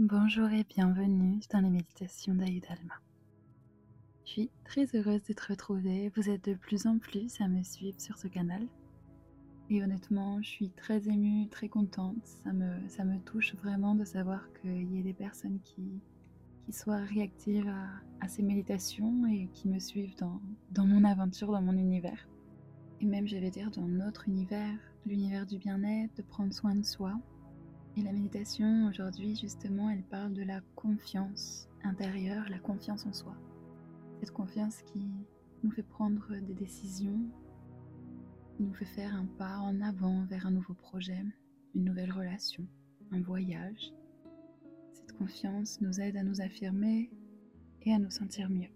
Bonjour et bienvenue dans les méditations d'Aïdalma. Je suis très heureuse de te retrouver. Vous êtes de plus en plus à me suivre sur ce canal. Et honnêtement, je suis très émue, très contente. Ça me, ça me touche vraiment de savoir qu'il y ait des personnes qui, qui soient réactives à, ces méditations et qui me suivent dans, dans mon aventure, dans mon univers. Et même, je vais dire, dans notre univers, l'univers du bien-être, de prendre soin de soi, et la méditation aujourd'hui, justement, elle parle de la confiance intérieure, la confiance en soi. Cette confiance qui nous fait prendre des décisions, qui nous fait faire un pas en avant vers un nouveau projet, une nouvelle relation, un voyage. Cette confiance nous aide à nous affirmer et à nous sentir mieux.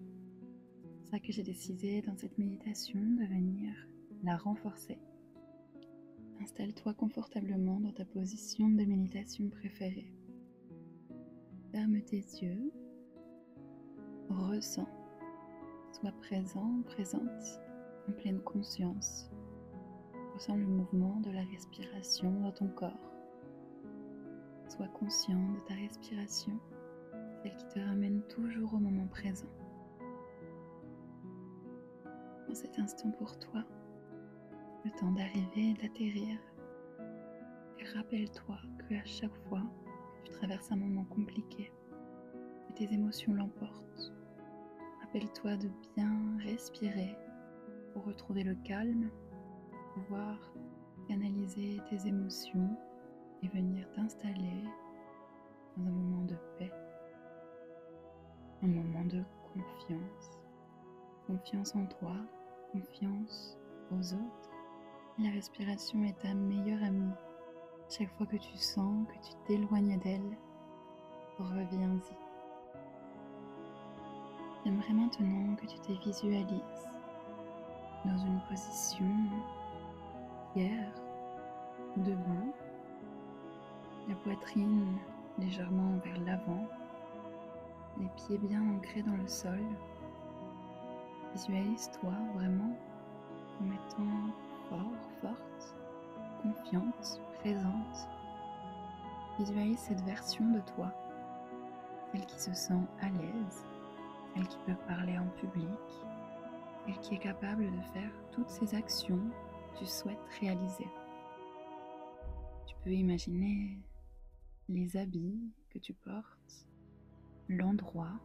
C'est ça que j'ai décidé dans cette méditation de venir la renforcer Installe-toi confortablement dans ta position de méditation préférée. Ferme tes yeux. Ressens. Sois présent, présente, en pleine conscience. Ressens le mouvement de la respiration dans ton corps. Sois conscient de ta respiration, celle qui te ramène toujours au moment présent. Dans cet instant pour toi, le temps d'arriver et d'atterrir. Et rappelle-toi que à chaque fois que tu traverses un moment compliqué, que tes émotions l'emportent, rappelle-toi de bien respirer pour retrouver le calme, pouvoir canaliser tes émotions et venir t'installer dans un moment de paix, un moment de confiance, confiance en toi, confiance aux autres la respiration est ta meilleure amie. Chaque fois que tu sens que tu t'éloignes d'elle, reviens-y. J'aimerais maintenant que tu te visualises dans une position fière, debout, la poitrine légèrement vers l'avant, les pieds bien ancrés dans le sol. Visualise-toi vraiment en mettant forte, confiante, présente. Visualise cette version de toi, celle qui se sent à l'aise, celle qui peut parler en public, celle qui est capable de faire toutes ces actions que tu souhaites réaliser. Tu peux imaginer les habits que tu portes, l'endroit.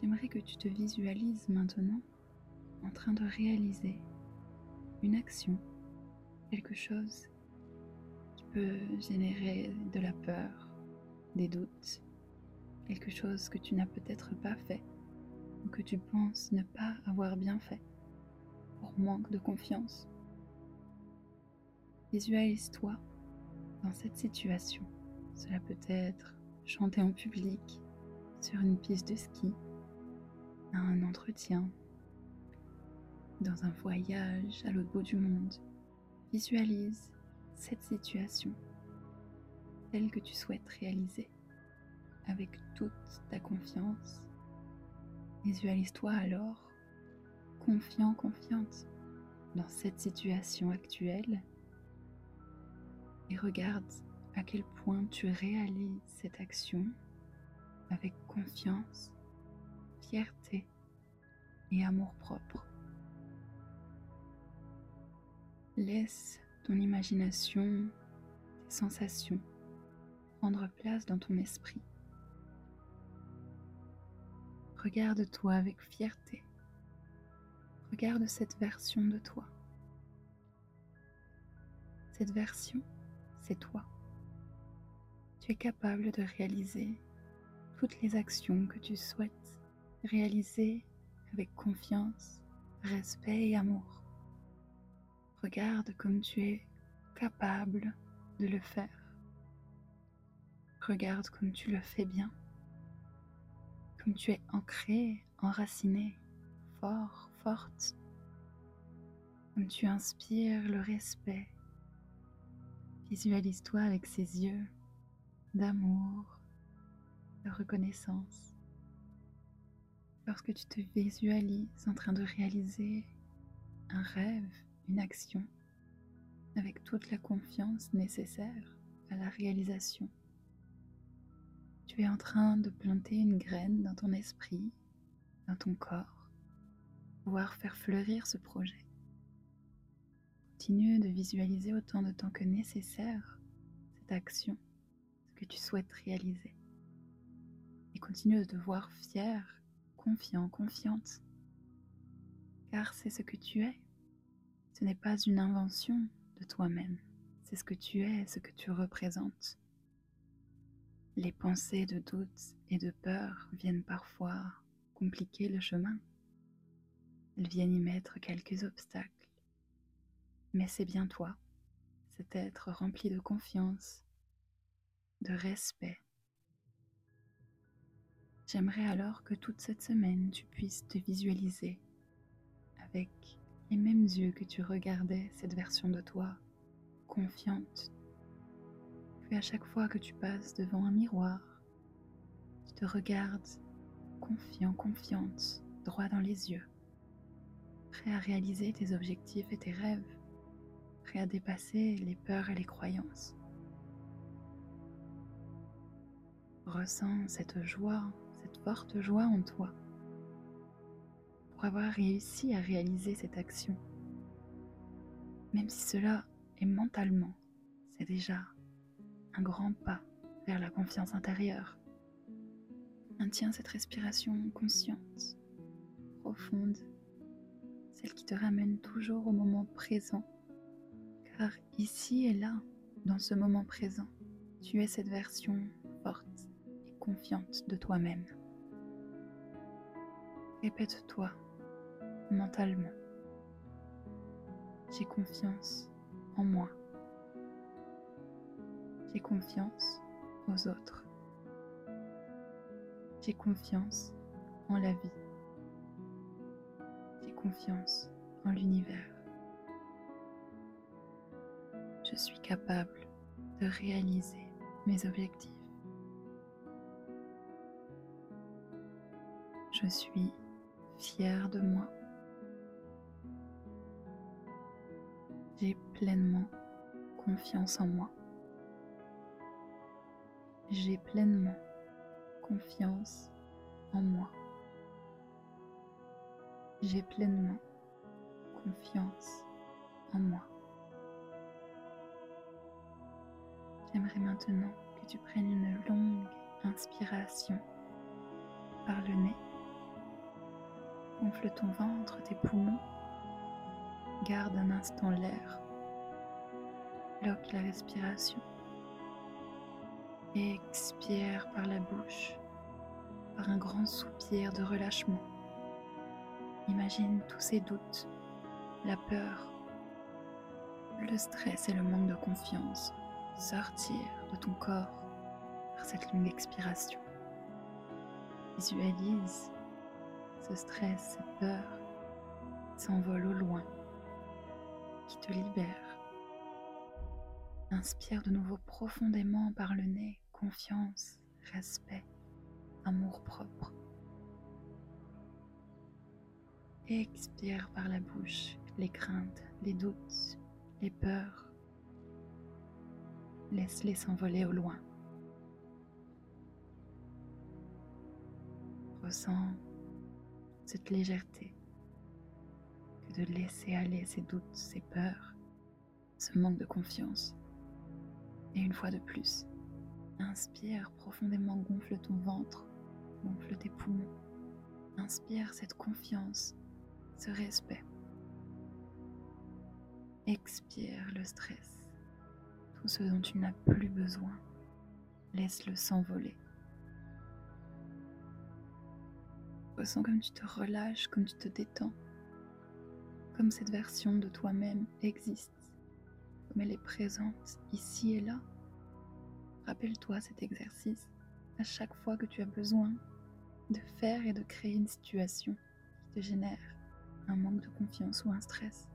J'aimerais que tu te visualises maintenant en train de réaliser une action, quelque chose qui peut générer de la peur, des doutes, quelque chose que tu n'as peut-être pas fait ou que tu penses ne pas avoir bien fait pour manque de confiance. Visualise-toi dans cette situation. Cela peut être chanter en public, sur une piste de ski, à un entretien, dans un voyage à l'autre bout du monde, visualise cette situation, telle que tu souhaites réaliser, avec toute ta confiance. Visualise-toi alors confiant, confiante dans cette situation actuelle et regarde à quel point tu réalises cette action avec confiance, fierté et amour propre. Laisse ton imagination, tes sensations prendre place dans ton esprit. Regarde-toi avec fierté. Regarde cette version de toi. Cette version, c'est toi. Tu es capable de réaliser toutes les actions que tu souhaites réaliser avec confiance, respect et amour. Regarde comme tu es capable de le faire. Regarde comme tu le fais bien. Comme tu es ancré, enraciné, fort, forte. Comme tu inspires le respect. Visualise-toi avec ses yeux d'amour, de reconnaissance. Lorsque tu te visualises en train de réaliser un rêve, une action avec toute la confiance nécessaire à la réalisation. tu es en train de planter une graine dans ton esprit, dans ton corps, pouvoir faire fleurir ce projet. Continue de visualiser autant de temps que nécessaire cette action, ce que tu souhaites réaliser. Et continue de te voir fier, confiant, confiante, car c'est ce que tu es. Ce n'est pas une invention de toi-même, c'est ce que tu es, ce que tu représentes. Les pensées de doute et de peur viennent parfois compliquer le chemin. Elles viennent y mettre quelques obstacles. Mais c'est bien toi, cet être rempli de confiance, de respect. J'aimerais alors que toute cette semaine tu puisses te visualiser avec les mêmes yeux que tu regardais cette version de toi, confiante. Puis à chaque fois que tu passes devant un miroir, tu te regardes confiant, confiante, droit dans les yeux, prêt à réaliser tes objectifs et tes rêves prêt à dépasser les peurs et les croyances. Ressens cette joie, cette forte joie en toi avoir réussi à réaliser cette action. Même si cela est mentalement, c'est déjà un grand pas vers la confiance intérieure. Maintiens cette respiration consciente, profonde, celle qui te ramène toujours au moment présent car ici et là, dans ce moment présent, tu es cette version forte et confiante de toi-même. Répète-toi mentalement. J'ai confiance en moi. J'ai confiance aux autres. J'ai confiance en la vie. J'ai confiance en l'univers je suis capable de réaliser mes objectifs. Je suis fière de moi. J'ai pleinement confiance en moi. J'ai pleinement confiance en moi. J'ai pleinement confiance en moi. J'aimerais maintenant que tu prennes une longue inspiration par le nez. Gonfle ton ventre, tes poumons. Garde un instant l'air. Bloque la respiration. expire par la bouche, par un grand soupir de relâchement. Imagine tous ces doutes, la peur, le stress et le manque de confiance sortir de ton corps par cette longue expiration. Visualise ce stress, cette peur s'envole au loin, te libère. Inspire de nouveau profondément par le nez, confiance, respect, amour propre. Expire par la bouche les craintes, les doutes, les peurs, Laisse-les s'envoler au loin. Ressens cette légèreté de laisser aller ces doutes, ces peurs, ce manque de confiance. Et une fois de plus, inspire profondément, gonfle ton ventre, gonfle tes poumons. Inspire cette confiance, ce respect. Expire le stress tout ce dont tu n'as plus besoin, laisse-le s'envoler. Ressens comme tu te relâches, comme tu te détends, comme cette version de toi-même existe, comme elle est présente ici et là. Rappelle-toi cet exercice à chaque fois que tu as besoin de faire et de créer une situation qui te génère un manque de confiance ou un stress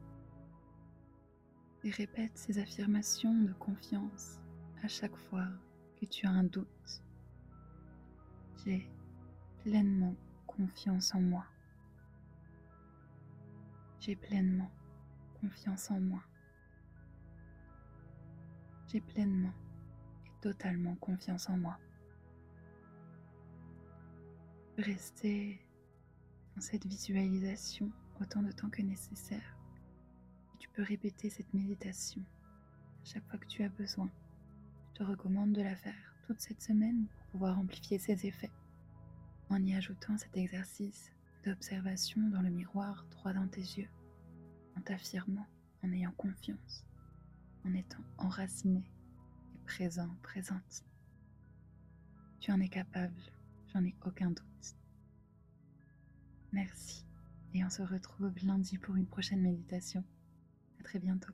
et répète ces affirmations de confiance à chaque fois que tu as un doute. J'ai pleinement confiance en moi. J'ai pleinement confiance en moi. J'ai pleinement et totalement confiance en moi. rester dans cette visualisation autant de temps que nécessaire. tu peux répéter cette méditation chaque fois que tu as besoin. Je te recommande de la faire toute cette semaine pour pouvoir amplifier ses effets en y ajoutant cet exercice d'observation dans le miroir droit dans tes yeux, en t'affirmant, en ayant confiance, en étant enraciné et présent, présente. Tu en es capable, j'en ai aucun doute. Merci et on se retrouve lundi pour une prochaine méditation. À très bientôt.